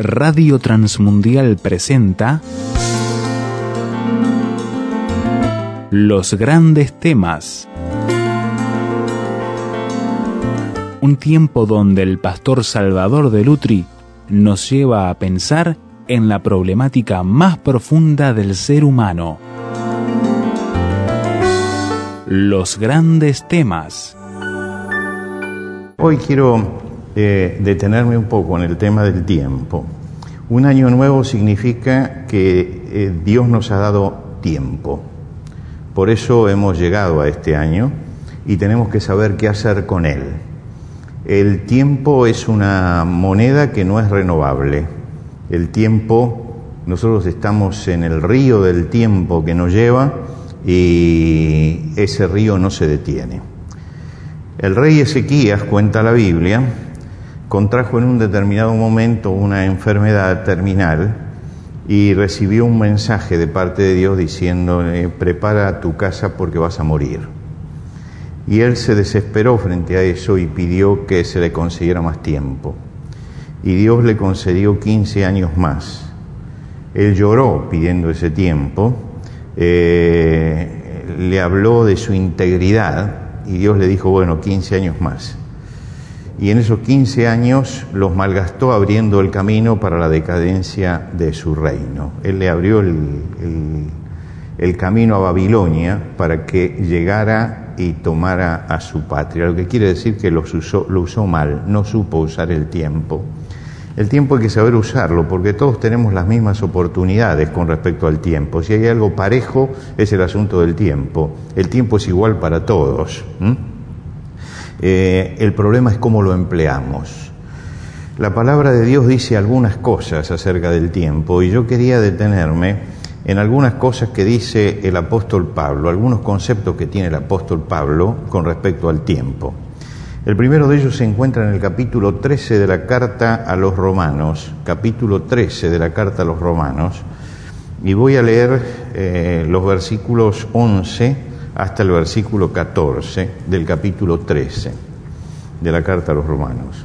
Radio Transmundial presenta Los grandes temas. Un tiempo donde el pastor Salvador de Lutri nos lleva a pensar en la problemática más profunda del ser humano. Los grandes temas. Hoy quiero eh, detenerme un poco en el tema del tiempo. Un año nuevo significa que eh, Dios nos ha dado tiempo. Por eso hemos llegado a este año y tenemos que saber qué hacer con él. El tiempo es una moneda que no es renovable. El tiempo, nosotros estamos en el río del tiempo que nos lleva y ese río no se detiene. El rey Ezequías, cuenta la Biblia, contrajo en un determinado momento una enfermedad terminal y recibió un mensaje de parte de Dios diciendo, prepara tu casa porque vas a morir. Y él se desesperó frente a eso y pidió que se le consiguiera más tiempo. Y Dios le concedió 15 años más. Él lloró pidiendo ese tiempo, eh, le habló de su integridad y Dios le dijo, bueno, 15 años más y en esos 15 años los malgastó abriendo el camino para la decadencia de su reino. Él le abrió el, el, camino a Babilonia para que llegara y tomara a su patria, lo que quiere decir que lo usó, lo usó mal, no supo usar el tiempo. El tiempo hay que saber usarlo porque todos tenemos las mismas oportunidades con respecto al tiempo. Si hay algo parejo es el asunto del tiempo. El tiempo es igual para todos. El problema es cómo lo empleamos. La palabra de Dios dice algunas cosas acerca del tiempo y yo quería detenerme en algunas cosas que dice el apóstol Pablo, algunos conceptos que tiene el apóstol Pablo con respecto al tiempo. El primero de ellos se encuentra en el capítulo 13 de la carta a los romanos, capítulo 13 de la carta a los romanos, y voy a leer eh, los versículos 11 hasta el versículo 14 del capítulo 13 de la carta a los romanos.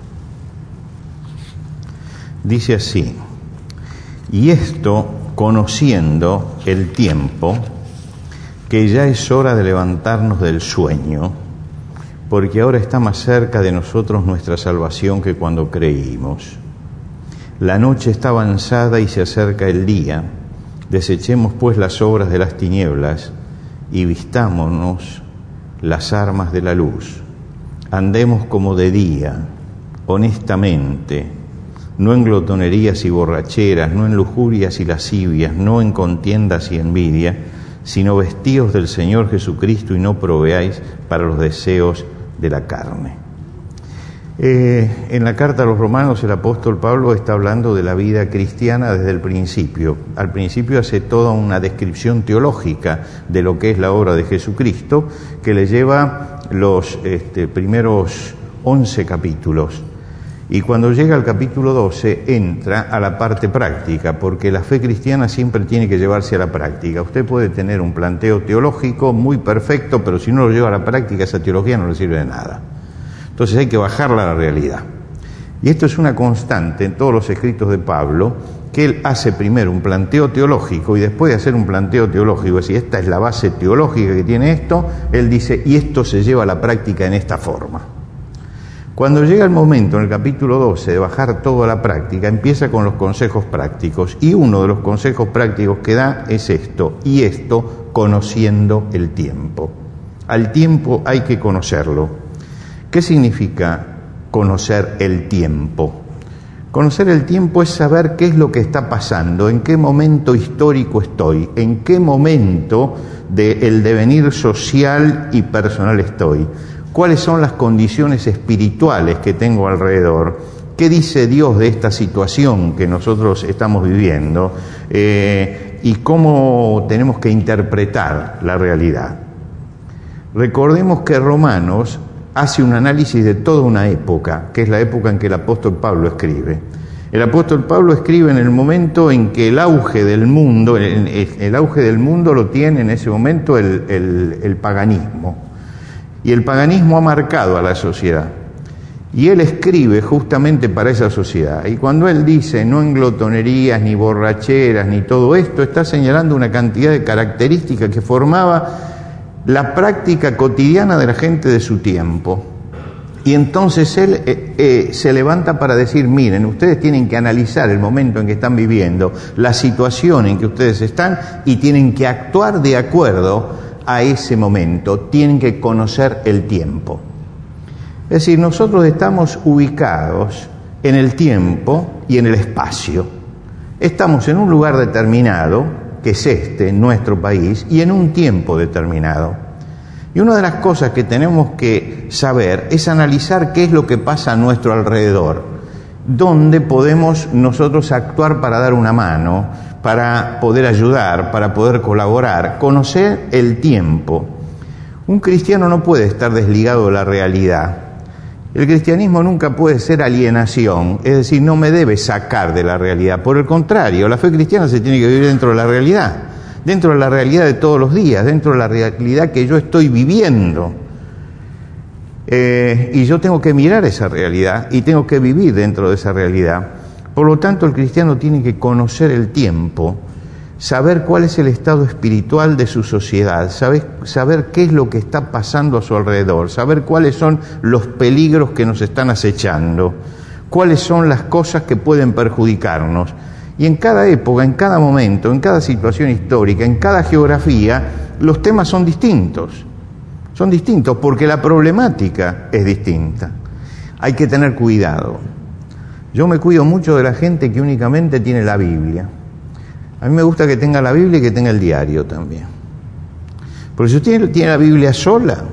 Dice así, y esto conociendo el tiempo, que ya es hora de levantarnos del sueño, porque ahora está más cerca de nosotros nuestra salvación que cuando creímos. La noche está avanzada y se acerca el día, desechemos pues las obras de las tinieblas, y vistámonos las armas de la luz. Andemos como de día, honestamente, no en glotonerías y borracheras, no en lujurias y lascivias, no en contiendas y envidia, sino vestidos del Señor Jesucristo y no proveáis para los deseos de la carne. Eh, en la carta a los romanos el apóstol Pablo está hablando de la vida cristiana desde el principio. Al principio hace toda una descripción teológica de lo que es la obra de Jesucristo que le lleva los este, primeros 11 capítulos. Y cuando llega al capítulo 12 entra a la parte práctica, porque la fe cristiana siempre tiene que llevarse a la práctica. Usted puede tener un planteo teológico muy perfecto, pero si no lo lleva a la práctica, esa teología no le sirve de nada. Entonces hay que bajarla a la realidad. Y esto es una constante en todos los escritos de Pablo, que él hace primero un planteo teológico y después de hacer un planteo teológico, si esta es la base teológica que tiene esto, él dice, y esto se lleva a la práctica en esta forma. Cuando llega el momento en el capítulo 12 de bajar todo a la práctica, empieza con los consejos prácticos. Y uno de los consejos prácticos que da es esto, y esto conociendo el tiempo. Al tiempo hay que conocerlo. ¿Qué significa conocer el tiempo? Conocer el tiempo es saber qué es lo que está pasando, en qué momento histórico estoy, en qué momento del devenir social y personal estoy, cuáles son las condiciones espirituales que tengo alrededor, qué dice Dios de esta situación que nosotros estamos viviendo eh, y cómo tenemos que interpretar la realidad. Recordemos que Romanos hace un análisis de toda una época, que es la época en que el apóstol Pablo escribe. El apóstol Pablo escribe en el momento en que el auge del mundo, el, auge del mundo lo tiene en ese momento el, paganismo. Y el paganismo ha marcado a la sociedad. Y él escribe justamente para esa sociedad. Y cuando él dice no en glotonerías, ni borracheras, ni todo esto, está señalando una cantidad de características que formaba la práctica cotidiana de la gente de su tiempo. Y entonces él eh, eh, se levanta para decir, miren, ustedes tienen que analizar el momento en que están viviendo, la situación en que ustedes están y tienen que actuar de acuerdo a ese momento, tienen que conocer el tiempo. Es decir, nosotros estamos ubicados en el tiempo y en el espacio. Estamos en un lugar determinado, que es este, nuestro país, y en un tiempo determinado. Y una de las cosas que tenemos que saber es analizar qué es lo que pasa a nuestro alrededor, dónde podemos nosotros actuar para dar una mano, para poder ayudar, para poder colaborar, conocer el tiempo. Un cristiano no puede estar desligado de la realidad. El cristianismo nunca puede ser alienación, es decir, no me debe sacar de la realidad. Por el contrario, la fe cristiana se tiene que vivir dentro de la realidad dentro de la realidad de todos los días, dentro de la realidad que yo estoy viviendo. Eh, y yo tengo que mirar esa realidad y tengo que vivir dentro de esa realidad. Por lo tanto, el cristiano tiene que conocer el tiempo, saber cuál es el estado espiritual de su sociedad, saber, saber qué es lo que está pasando a su alrededor, saber cuáles son los peligros que nos están acechando, cuáles son las cosas que pueden perjudicarnos y en cada época, en cada momento, en cada situación histórica, en cada geografía, los temas son distintos. Son distintos porque la problemática es distinta. Hay que tener cuidado. Yo me cuido mucho de la gente que únicamente tiene la Biblia. A mí me gusta que tenga la Biblia y que tenga el diario también. Porque si usted tiene la Biblia sola,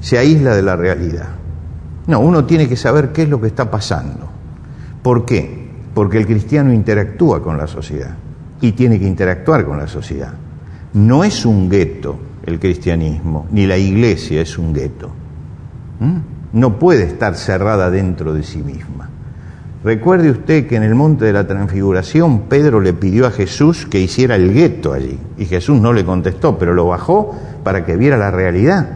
se aísla de la realidad. No, uno tiene que saber qué es lo que está pasando. ¿Por qué? porque el cristiano interactúa con la sociedad y tiene que interactuar con la sociedad. No es un gueto el cristianismo, ni la iglesia es un gueto. No puede estar cerrada dentro de sí misma. Recuerde usted que en el monte de la transfiguración Pedro le pidió a Jesús que hiciera el gueto allí y Jesús no le contestó, pero lo bajó para que viera la realidad.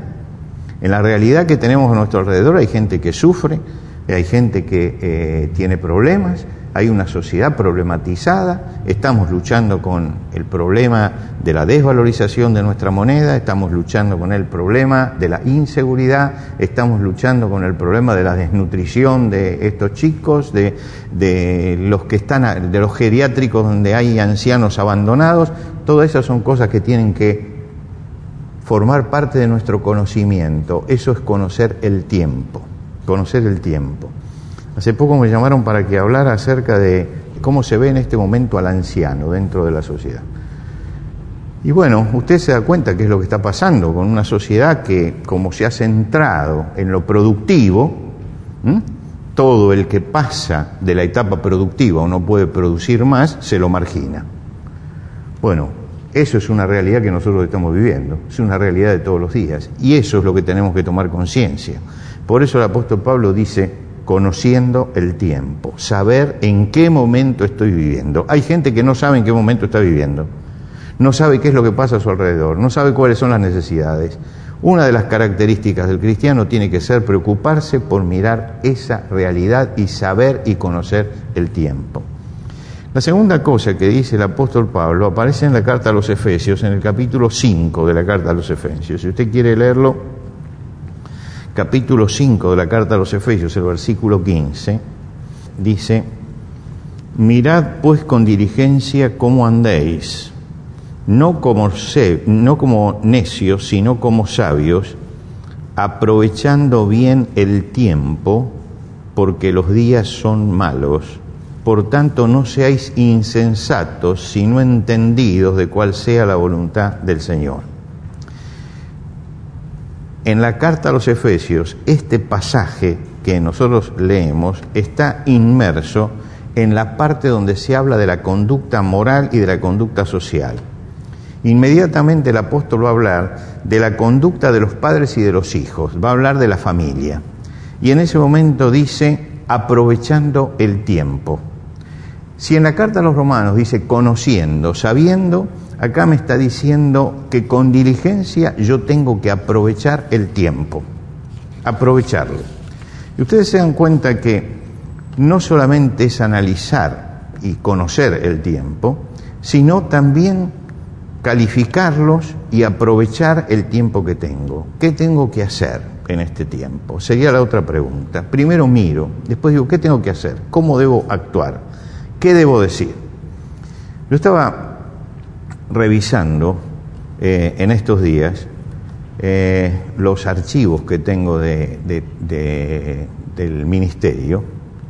En la realidad que tenemos a nuestro alrededor hay gente que sufre, hay gente que eh, tiene problemas, hay una sociedad problematizada, estamos luchando con el problema de la desvalorización de nuestra moneda, estamos luchando con el problema de la inseguridad, estamos luchando con el problema de la desnutrición de estos chicos, de, de los que están, de los geriátricos donde hay ancianos abandonados, todas esas son cosas que tienen que formar parte de nuestro conocimiento, eso es conocer el tiempo, conocer el tiempo. Hace poco me llamaron para que hablara acerca de cómo se ve en este momento al anciano dentro de la sociedad. Y bueno, usted se da cuenta qué es lo que está pasando con una sociedad que, como se ha centrado en lo productivo, todo el que pasa de la etapa productiva o no puede producir más, se lo margina. Bueno, eso es una realidad que nosotros estamos viviendo, es una realidad de todos los días, y eso es lo que tenemos que tomar conciencia. Por eso el apóstol Pablo dice, conociendo el tiempo, saber en qué momento estoy viviendo. Hay gente que no sabe en qué momento está viviendo, no sabe qué es lo que pasa a su alrededor, no sabe cuáles son las necesidades. Una de las características del cristiano tiene que ser preocuparse por mirar esa realidad y saber y conocer el tiempo. La segunda cosa que dice el apóstol Pablo aparece en la carta a los Efesios, en el capítulo 5 de la carta a los Efesios. Si usted quiere leerlo, capítulo 5 de la carta a los Efesios, el versículo 15, dice, mirad pues con diligencia cómo andéis, no como, no como necios, sino como sabios, aprovechando bien el tiempo, porque los días son malos. Por tanto, no seáis insensatos, sino entendidos de cuál sea la voluntad del Señor en la carta a los Efesios, este pasaje que nosotros leemos está inmerso en la parte donde se habla de la conducta moral y de la conducta social. Inmediatamente el apóstol va a hablar de la conducta de los padres y de los hijos, va a hablar de la familia. Y en ese momento dice, aprovechando el tiempo. Si en la carta a los romanos dice conociendo, sabiendo, acá me está diciendo que con diligencia yo tengo que aprovechar el tiempo, aprovecharlo. Y ustedes se dan cuenta que no solamente es analizar y conocer el tiempo, sino también calificarlos y aprovechar el tiempo que tengo. ¿Qué tengo que hacer en este tiempo? Sería la otra pregunta. Primero miro, después digo, ¿qué tengo que hacer? ¿Cómo debo actuar? ¿Qué debo decir? Yo estaba revisando eh, en estos días eh, los archivos que tengo de, del ministerio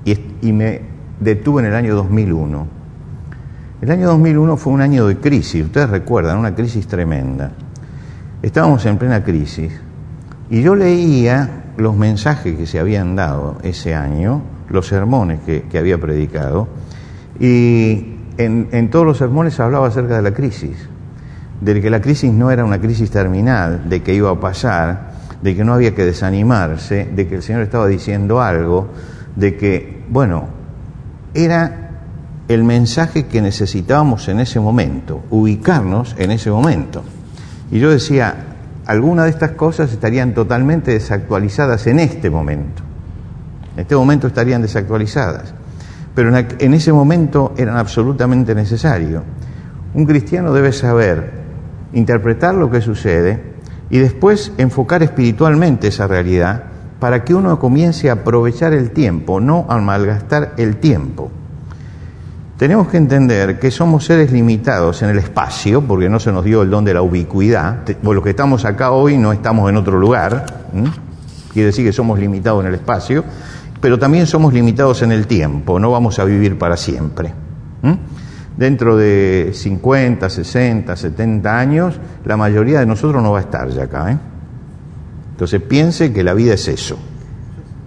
y, me detuve en el año 2001. El año 2001 fue un año de crisis, ustedes recuerdan, una crisis tremenda. Estábamos en plena crisis y yo leía los mensajes que se habían dado ese año, los sermones que, había predicado, y en, en todos los sermones hablaba acerca de la crisis, de que la crisis no era una crisis terminal, de que iba a pasar, de que no había que desanimarse, de que el Señor estaba diciendo algo, de que, bueno, era el mensaje que necesitábamos en ese momento, ubicarnos en ese momento. Y yo decía, algunas de estas cosas estarían totalmente desactualizadas en este momento. En este momento estarían desactualizadas. Pero en ese momento eran absolutamente necesarios. Un cristiano debe saber interpretar lo que sucede y después enfocar espiritualmente esa realidad para que uno comience a aprovechar el tiempo, no a malgastar el tiempo. Tenemos que entender que somos seres limitados en el espacio, porque no se nos dio el don de la ubicuidad. Por los que estamos acá hoy no estamos en otro lugar, quiere decir que somos limitados en el espacio, pero también somos limitados en el tiempo, no vamos a vivir para siempre. Dentro de 50, 60, 70 años, la mayoría de nosotros no va a estar ya acá. ¿eh? Entonces piense que la vida es eso.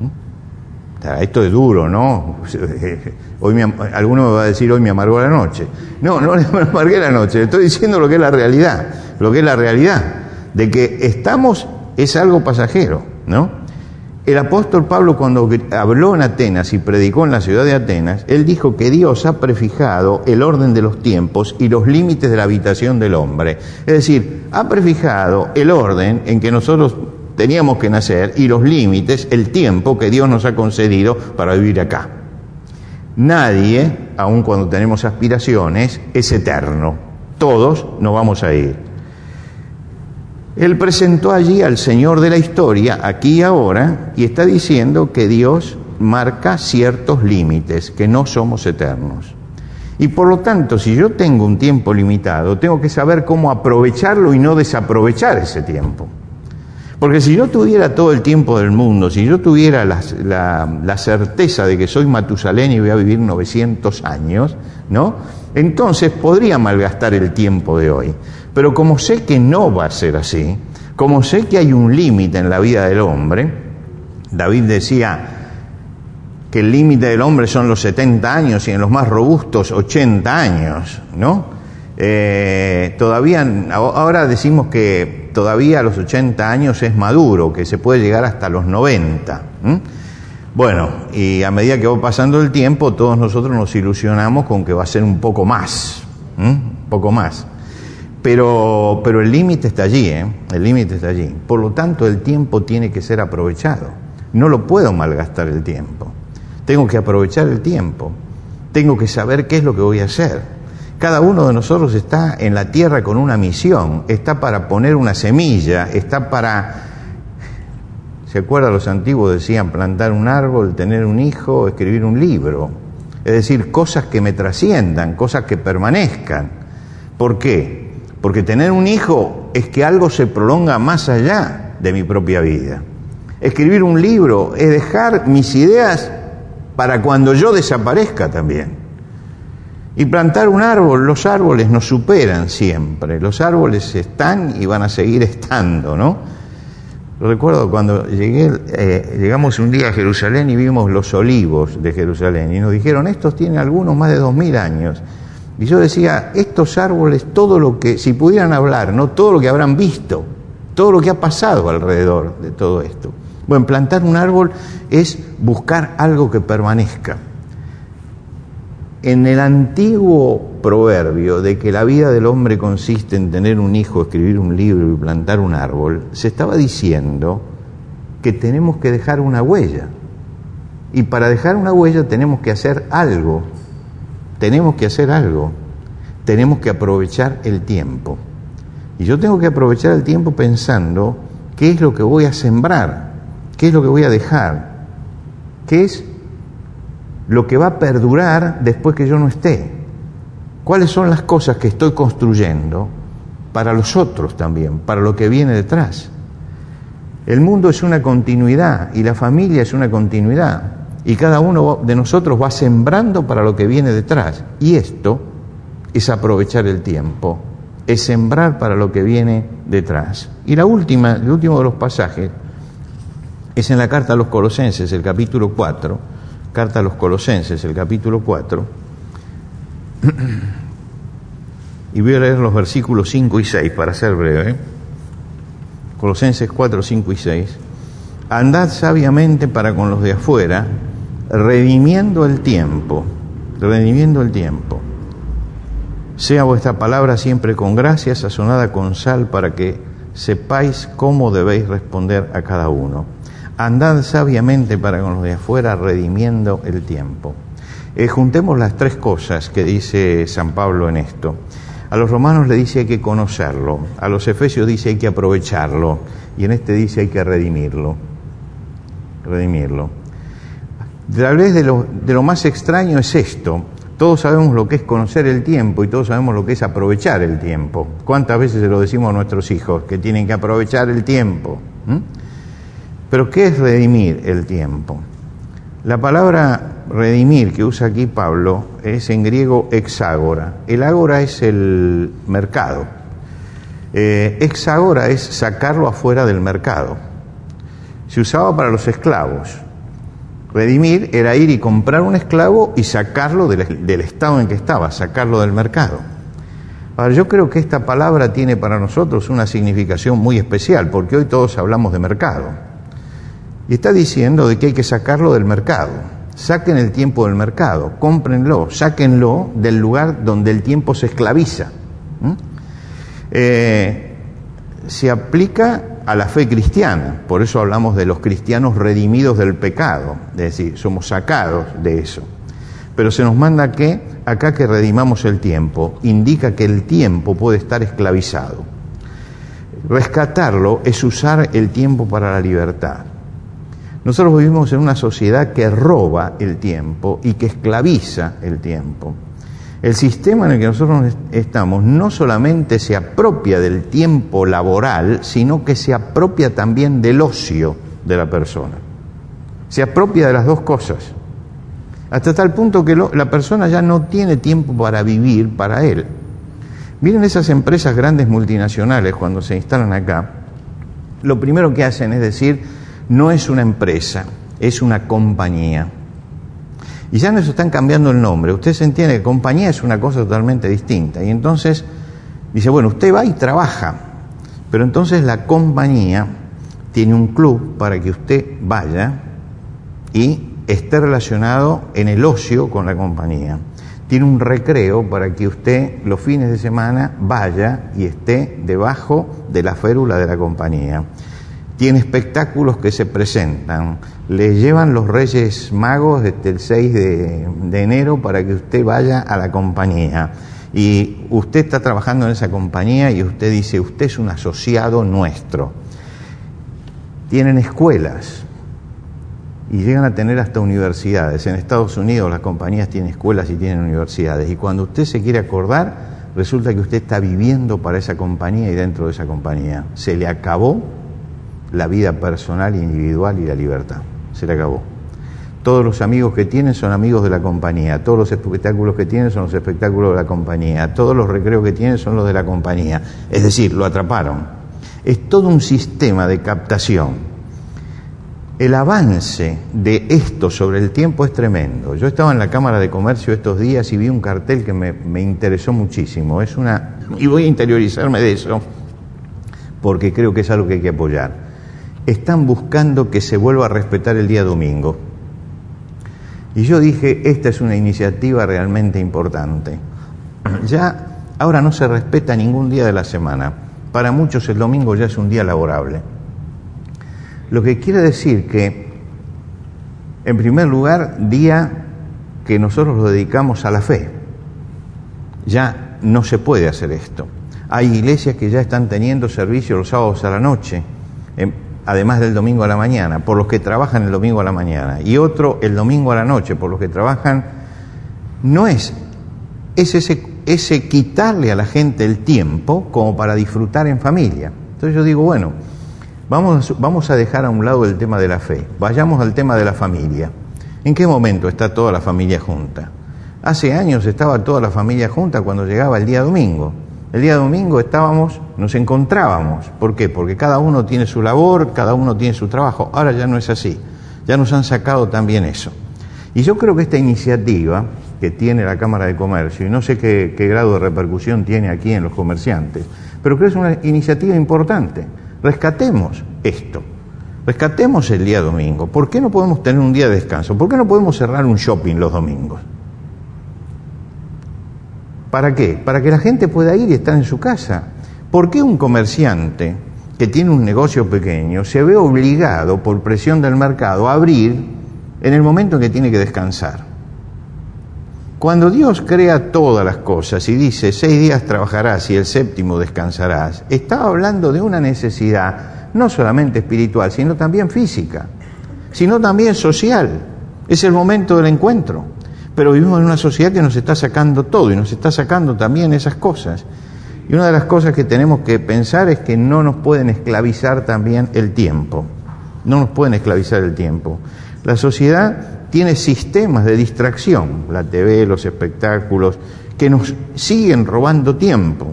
¿Mm? Esto es duro, ¿no? Hoy me, alguno me va a decir, hoy me amargó la noche. No, no me amargué la noche, estoy diciendo lo que es la realidad, lo que es la realidad, de que estamos es algo pasajero, ¿no? El apóstol Pablo cuando habló en Atenas y predicó en la ciudad de Atenas, él dijo que Dios ha prefijado el orden de los tiempos y los límites de la habitación del hombre. Es decir, ha prefijado el orden en que nosotros teníamos que nacer y los límites, el tiempo que Dios nos ha concedido para vivir acá. Nadie, aun cuando tenemos aspiraciones, es eterno. Todos nos vamos a ir. Él presentó allí al Señor de la historia, aquí y ahora, y está diciendo que Dios marca ciertos límites, que no somos eternos. Y por lo tanto, si yo tengo un tiempo limitado, tengo que saber cómo aprovecharlo y no desaprovechar ese tiempo. Porque si yo tuviera todo el tiempo del mundo, si yo tuviera la, certeza de que soy Matusalén y voy a vivir 900 años, ¿no? Entonces podría malgastar el tiempo de hoy. Pero como sé que no va a ser así, como sé que hay un límite en la vida del hombre, David decía que el límite del hombre son los 70 años y en los más robustos 80 años, ¿no? Eh, todavía, ahora decimos que todavía a los 80 años es maduro, que se puede llegar hasta los 90. Bueno, y a medida que va pasando el tiempo, todos nosotros nos ilusionamos con que va a ser un poco más, un poco más. Pero, pero el límite está allí, ¿eh? el límite está allí. Por lo tanto, el tiempo tiene que ser aprovechado. No lo puedo malgastar el tiempo. Tengo que aprovechar el tiempo. Tengo que saber qué es lo que voy a hacer. Cada uno de nosotros está en la tierra con una misión, está para poner una semilla, está para... ¿Se acuerdan los antiguos decían plantar un árbol, tener un hijo, escribir un libro? Es decir, cosas que me trasciendan, cosas que permanezcan. ¿Por qué? Porque tener un hijo es que algo se prolonga más allá de mi propia vida. Escribir un libro es dejar mis ideas para cuando yo desaparezca también. Y plantar un árbol, los árboles nos superan siempre, los árboles están y van a seguir estando, ¿no? Recuerdo cuando llegué, eh, llegamos un día a Jerusalén y vimos los olivos de Jerusalén y nos dijeron, estos tienen algunos más de dos mil años. Y yo decía, estos árboles, todo lo que, si pudieran hablar, no todo lo que habrán visto, todo lo que ha pasado alrededor de todo esto. Bueno, plantar un árbol es buscar algo que permanezca. En el antiguo proverbio de que la vida del hombre consiste en tener un hijo, escribir un libro y plantar un árbol, se estaba diciendo que tenemos que dejar una huella. Y para dejar una huella tenemos que hacer algo, tenemos que hacer algo, tenemos que aprovechar el tiempo. Y yo tengo que aprovechar el tiempo pensando qué es lo que voy a sembrar, qué es lo que voy a dejar, qué es lo que va a perdurar después que yo no esté. ¿Cuáles son las cosas que estoy construyendo para los otros también, para lo que viene detrás? El mundo es una continuidad y la familia es una continuidad. Y cada uno de nosotros va sembrando para lo que viene detrás. Y esto es aprovechar el tiempo, es sembrar para lo que viene detrás. Y la última, el último de los pasajes es en la carta a los Colosenses, el capítulo 4, carta a los Colosenses, el capítulo 4, y voy a leer los versículos 5 y 6 para ser breve. Colosenses 4, 5 y 6. Andad sabiamente para con los de afuera, redimiendo el tiempo, redimiendo el tiempo. Sea vuestra palabra siempre con gracia, sazonada con sal, para que sepáis cómo debéis responder a cada uno andad sabiamente para con los de afuera, redimiendo el tiempo. Eh, juntemos las tres cosas que dice San Pablo en esto. A los romanos le dice hay que conocerlo, a los efesios dice hay que aprovecharlo, y en este dice hay que redimirlo. Redimirlo. Tal vez de lo, de lo más extraño es esto. Todos sabemos lo que es conocer el tiempo y todos sabemos lo que es aprovechar el tiempo. ¿Cuántas veces se lo decimos a nuestros hijos? Que tienen que aprovechar el tiempo. Pero ¿qué es redimir el tiempo? La palabra redimir que usa aquí Pablo es en griego exágora. El ágora es el mercado. Eh, exágora es sacarlo afuera del mercado. Se usaba para los esclavos. Redimir era ir y comprar un esclavo y sacarlo del, estado en que estaba, sacarlo del mercado. Ahora, yo creo que esta palabra tiene para nosotros una significación muy especial, porque hoy todos hablamos de mercado. Y está diciendo de que hay que sacarlo del mercado. Saquen el tiempo del mercado, cómprenlo, sáquenlo del lugar donde el tiempo se esclaviza. Eh, se aplica a la fe cristiana, por eso hablamos de los cristianos redimidos del pecado, es decir, somos sacados de eso. Pero se nos manda que acá que redimamos el tiempo, indica que el tiempo puede estar esclavizado. Rescatarlo es usar el tiempo para la libertad. Nosotros vivimos en una sociedad que roba el tiempo y que esclaviza el tiempo. El sistema en el que nosotros estamos no solamente se apropia del tiempo laboral, sino que se apropia también del ocio de la persona. Se apropia de las dos cosas. Hasta tal punto que la persona ya no tiene tiempo para vivir para él. Miren esas empresas grandes multinacionales cuando se instalan acá, lo primero que hacen es decir, no es una empresa, es una compañía. Y ya nos están cambiando el nombre. Usted se entiende que compañía es una cosa totalmente distinta. Y entonces dice, bueno, usted va y trabaja, pero entonces la compañía tiene un club para que usted vaya y esté relacionado en el ocio con la compañía. Tiene un recreo para que usted los fines de semana vaya y esté debajo de la férula de la compañía tiene espectáculos que se presentan. Le llevan los Reyes Magos desde el 6 de, enero para que usted vaya a la compañía. Y usted está trabajando en esa compañía y usted dice, usted es un asociado nuestro. Tienen escuelas y llegan a tener hasta universidades. En Estados Unidos las compañías tienen escuelas y tienen universidades. Y cuando usted se quiere acordar, resulta que usted está viviendo para esa compañía y dentro de esa compañía. Se le acabó la vida personal, individual y la libertad. Se le acabó. Todos los amigos que tienen son amigos de la compañía, todos los espectáculos que tienen son los espectáculos de la compañía, todos los recreos que tienen son los de la compañía. Es decir, lo atraparon. Es todo un sistema de captación. El avance de esto sobre el tiempo es tremendo. Yo estaba en la Cámara de Comercio estos días y vi un cartel que me, me interesó muchísimo. Es una, y voy a interiorizarme de eso porque creo que es algo que hay que apoyar están buscando que se vuelva a respetar el día domingo. Y yo dije, esta es una iniciativa realmente importante. Ya ahora no se respeta ningún día de la semana. Para muchos el domingo ya es un día laborable. Lo que quiere decir que En primer lugar, día que nosotros lo dedicamos a la fe. Ya no se puede hacer esto. Hay iglesias que ya están teniendo servicio los sábados a la noche, además del domingo a la mañana, por los que trabajan el domingo a la mañana, y otro el domingo a la noche, por los que trabajan. No es, es ese, ese quitarle a la gente el tiempo como para disfrutar en familia. Entonces yo digo, bueno, vamos, vamos a dejar a un lado el tema de la fe, vayamos al tema de la familia. ¿En qué momento está toda la familia junta? Hace años estaba toda la familia junta cuando llegaba el día domingo. El día domingo estábamos, nos encontrábamos. ¿Por qué? Porque cada uno tiene su labor, cada uno tiene su trabajo. Ahora ya no es así. Ya nos han sacado también eso. Y yo creo que esta iniciativa que tiene la Cámara de Comercio, y no sé qué, grado de repercusión tiene aquí en los comerciantes, pero creo que es una iniciativa importante. Rescatemos esto. Rescatemos el día domingo. ¿Por qué no podemos tener un día de descanso? ¿Por qué no podemos cerrar un shopping los domingos? ¿Para qué? Para que la gente pueda ir y estar en su casa. ¿Por qué un comerciante que tiene un negocio pequeño se ve obligado por presión del mercado a abrir en el momento en que tiene que descansar? Cuando Dios crea todas las cosas y dice seis días trabajarás y el séptimo descansarás, estaba hablando de una necesidad no solamente espiritual, sino también física, sino también social. Es el momento del encuentro. Pero vivimos en una sociedad que nos está sacando todo y nos está sacando también esas cosas. Y una de las cosas que tenemos que pensar es que no nos pueden esclavizar también el tiempo. No nos pueden esclavizar el tiempo. La sociedad tiene sistemas de distracción, la TV, los espectáculos, que nos siguen robando tiempo,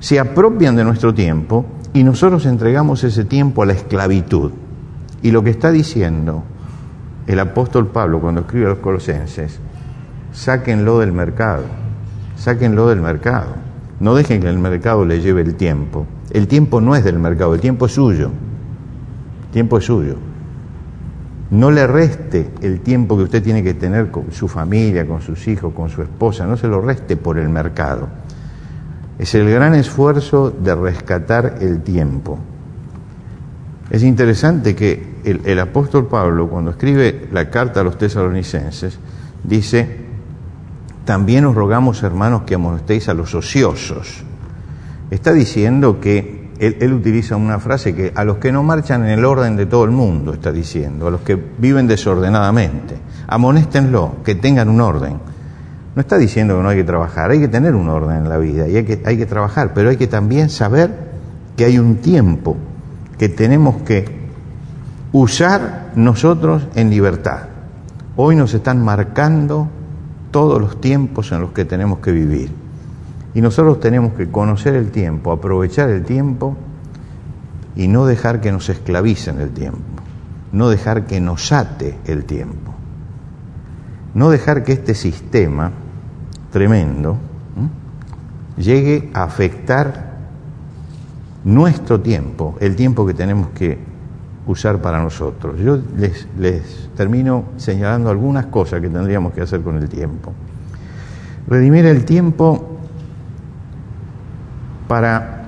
se apropian de nuestro tiempo y nosotros entregamos ese tiempo a la esclavitud. Y lo que está diciendo el apóstol Pablo cuando escribe a los colosenses, sáquenlo del mercado, sáquenlo del mercado. No dejen que el mercado le lleve el tiempo. El tiempo no es del mercado, el tiempo es suyo. El tiempo es suyo. No le reste el tiempo que usted tiene que tener con su familia, con sus hijos, con su esposa, no se lo reste por el mercado. Es el gran esfuerzo de rescatar el tiempo. Es interesante que el, apóstol Pablo, cuando escribe la carta a los tesalonicenses, dice, también os rogamos, hermanos, que amonestéis a los ociosos. Está diciendo que él, utiliza una frase que a los que no marchan en el orden de todo el mundo, está diciendo, a los que viven desordenadamente, amonéstenlo, que tengan un orden. No está diciendo que no hay que trabajar, hay que tener un orden en la vida y hay que, hay que trabajar, pero hay que también saber que hay un tiempo que tenemos que usar nosotros en libertad. Hoy nos están marcando todos los tiempos en los que tenemos que vivir. Y nosotros tenemos que conocer el tiempo, aprovechar el tiempo y no dejar que nos esclavicen el tiempo, no dejar que nos ate el tiempo, no dejar que este sistema tremendo llegue a afectar nuestro tiempo, el tiempo que tenemos que usar para nosotros. Yo les, les termino señalando algunas cosas que tendríamos que hacer con el tiempo. Redimir el tiempo para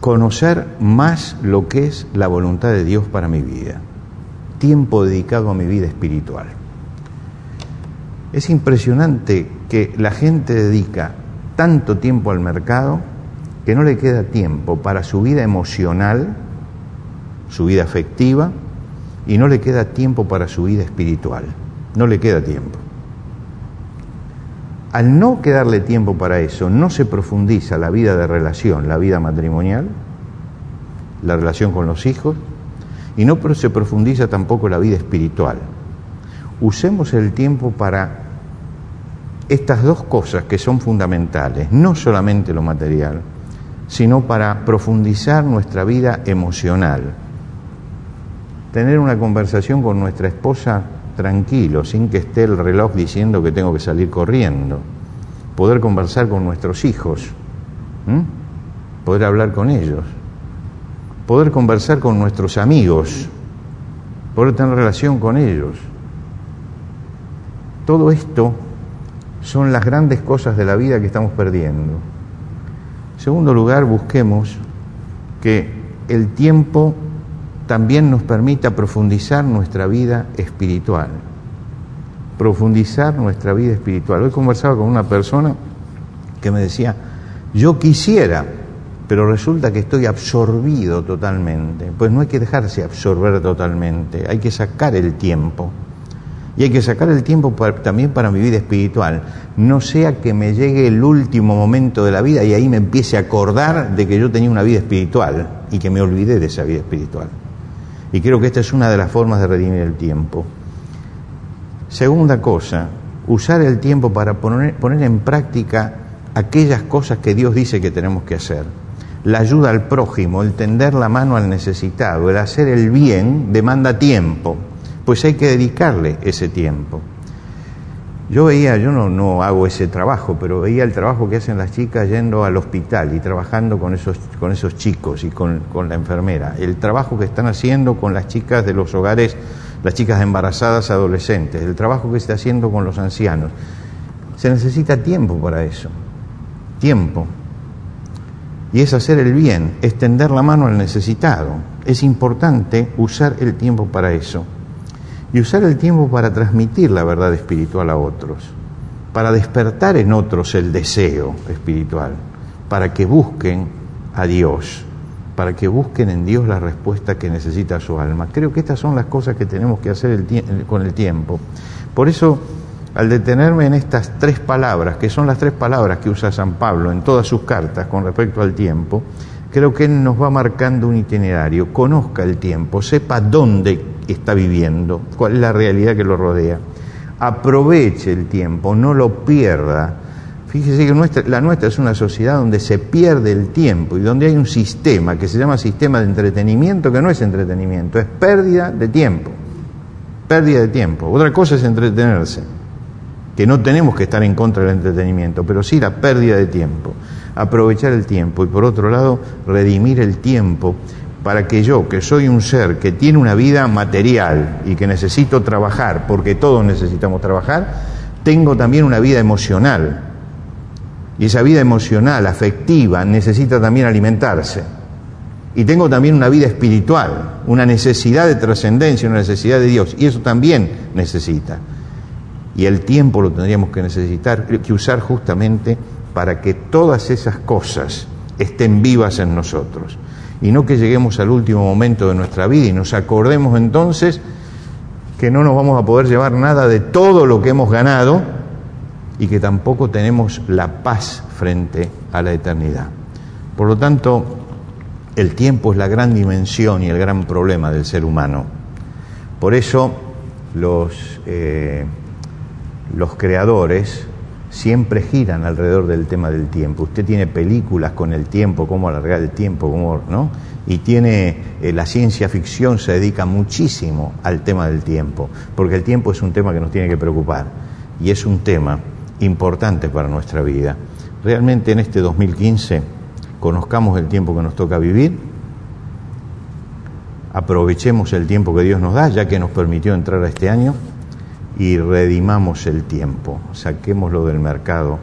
conocer más lo que es la voluntad de Dios para mi vida. Tiempo dedicado a mi vida espiritual. Es impresionante que la gente dedica tanto tiempo al mercado que no le queda tiempo para su vida emocional, su vida afectiva, y no le queda tiempo para su vida espiritual. No le queda tiempo. Al no quedarle tiempo para eso, no se profundiza la vida de relación, la vida matrimonial, la relación con los hijos, y no se profundiza tampoco la vida espiritual usemos el tiempo para estas dos cosas que son fundamentales, no solamente lo material, sino para profundizar nuestra vida emocional. Tener una conversación con nuestra esposa tranquilo, sin que esté el reloj diciendo que tengo que salir corriendo. Poder conversar con nuestros hijos, poder hablar con ellos, poder conversar con nuestros amigos, poder tener relación con ellos todo esto son las grandes cosas de la vida que estamos perdiendo. En segundo lugar, busquemos que el tiempo también nos permita profundizar nuestra vida espiritual. profundizar nuestra vida espiritual. Hoy conversaba con una persona que me decía, yo quisiera, pero resulta que estoy absorbido totalmente. Pues no hay que dejarse absorber totalmente, hay que sacar el tiempo. Y hay que sacar el tiempo también para mi vida espiritual. No sea que me llegue el último momento de la vida y ahí me empiece a acordar de que yo tenía una vida espiritual y que me olvidé de esa vida espiritual. Y creo que esta es una de las formas de redimir el tiempo. Segunda cosa, usar el tiempo para poner, poner en práctica aquellas cosas que Dios dice que tenemos que hacer. La ayuda al prójimo, el tender la mano al necesitado, el hacer el bien demanda tiempo, pues hay que dedicarle ese tiempo. Yo veía, yo no, no, hago ese trabajo, pero veía el trabajo que hacen las chicas yendo al hospital y trabajando con esos, con esos chicos y con, con la enfermera. El trabajo que están haciendo con las chicas de los hogares, las chicas embarazadas adolescentes, el trabajo que está haciendo con los ancianos. Se necesita tiempo para eso tiempo. Y es hacer el bien, extender la mano al necesitado. Es importante usar el tiempo para eso. Y usar el tiempo para transmitir la verdad espiritual a otros, para despertar en otros el deseo espiritual, para que busquen a Dios, para que busquen en Dios la respuesta que necesita su alma. Creo que estas son las cosas que tenemos que hacer con el tiempo. Por eso al detenerme en estas tres palabras, que son las tres palabras que usa San Pablo en todas sus cartas con respecto al tiempo, creo que él nos va marcando un itinerario, conozca el tiempo, sepa dónde está viviendo, cuál es la realidad que lo rodea, aproveche el tiempo, no lo pierda. Fíjese que la nuestra es una sociedad donde se pierde el tiempo y donde hay un sistema que se llama sistema de entretenimiento, que no es entretenimiento, es pérdida de tiempo. Pérdida de tiempo. Otra cosa es entretenerse que no tenemos que estar en contra del entretenimiento, pero sí la pérdida de tiempo, aprovechar el tiempo y por otro lado redimir el tiempo para que yo, que soy un ser que tiene una vida material y que necesito trabajar, porque todos necesitamos trabajar, tengo también una vida emocional. Y esa vida emocional, afectiva, necesita también alimentarse. Y tengo también una vida espiritual, una necesidad de trascendencia, una necesidad de Dios. Y eso también necesita y el tiempo lo tendríamos que necesitar, que usar justamente para que todas esas cosas estén vivas en nosotros. Y no que lleguemos al último momento de nuestra vida y nos acordemos entonces que no nos vamos a poder llevar nada de todo lo que hemos ganado y que tampoco tenemos la paz frente a la eternidad. Por lo tanto, el tiempo es la gran dimensión y el gran problema del ser humano. Por eso los eh, los creadores siempre giran alrededor del tema del tiempo. Usted tiene películas con el tiempo, cómo alargar el tiempo, cómo, ¿no? Y tiene eh, la ciencia ficción se dedica muchísimo al tema del tiempo, porque el tiempo es un tema que nos tiene que preocupar y es un tema importante para nuestra vida. Realmente en este 2015 conozcamos el tiempo que nos toca vivir, aprovechemos el tiempo que Dios nos da, ya que nos permitió entrar a este año y redimamos el tiempo, saquémoslo del mercado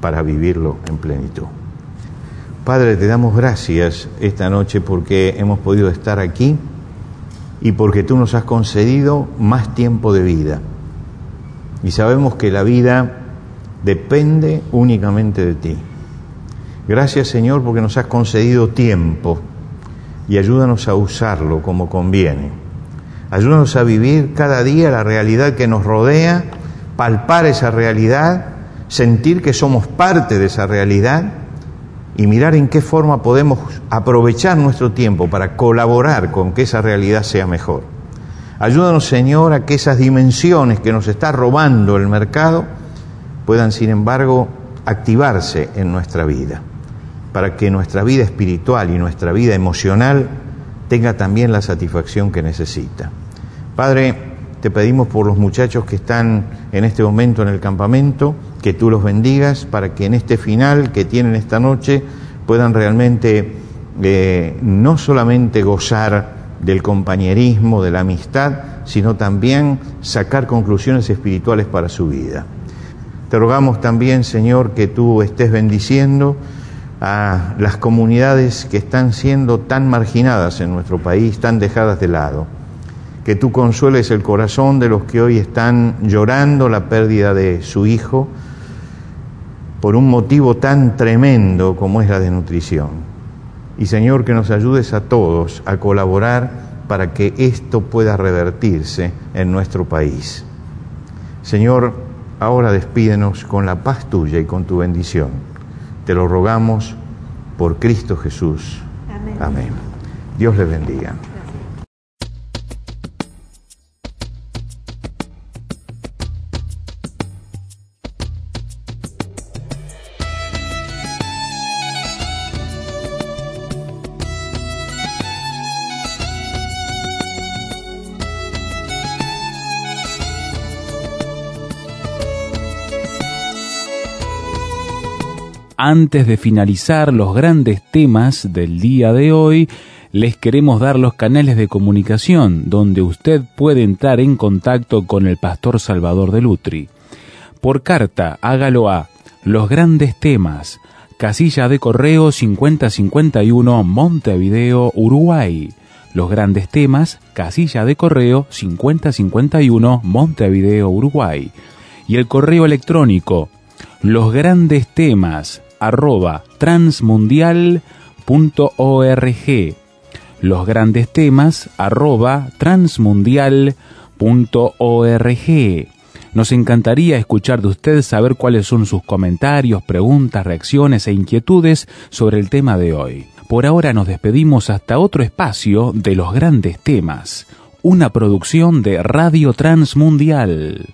para vivirlo en plenitud. Padre, te damos gracias esta noche porque hemos podido estar aquí y porque tú nos has concedido más tiempo de vida. Y sabemos que la vida depende únicamente de ti. Gracias Señor porque nos has concedido tiempo y ayúdanos a usarlo como conviene Ayúdanos a vivir cada día la realidad que nos rodea, palpar esa realidad, sentir que somos parte de esa realidad y mirar en qué forma podemos aprovechar nuestro tiempo para colaborar con que esa realidad sea mejor. Ayúdanos, Señor, a que esas dimensiones que nos está robando el mercado puedan, sin embargo, activarse en nuestra vida, para que nuestra vida espiritual y nuestra vida emocional tenga también la satisfacción que necesita. Padre, te pedimos por los muchachos que están en este momento en el campamento, que tú los bendigas para que en este final que tienen esta noche puedan realmente eh, no solamente gozar del compañerismo, de la amistad, sino también sacar conclusiones espirituales para su vida. Te rogamos también, Señor, que tú estés bendiciendo a las comunidades que están siendo tan marginadas en nuestro país, tan dejadas de lado que tú consueles el corazón de los que hoy están llorando la pérdida de su hijo por un motivo tan tremendo como es la desnutrición. Y Señor, que nos ayudes a todos a colaborar para que esto pueda revertirse en nuestro país. Señor, ahora despídenos con la paz tuya y con tu bendición. Te lo rogamos por Cristo Jesús. Amén. Amén. Dios les bendiga. Antes de finalizar los grandes temas del día de hoy, les queremos dar los canales de comunicación donde usted puede entrar en contacto con el pastor Salvador de Lutri. Por carta, hágalo a Los Grandes Temas, casilla de correo 5051 Montevideo, Uruguay. Los Grandes Temas, casilla de correo 5051 Montevideo, Uruguay. Y el correo electrónico los grandes temas arroba transmundial.org. Los grandes temas arroba transmundial.org. Nos encantaría escuchar de usted, saber cuáles son sus comentarios, preguntas, reacciones e inquietudes sobre el tema de hoy. Por ahora nos despedimos hasta otro espacio de los grandes temas, una producción de Radio Transmundial.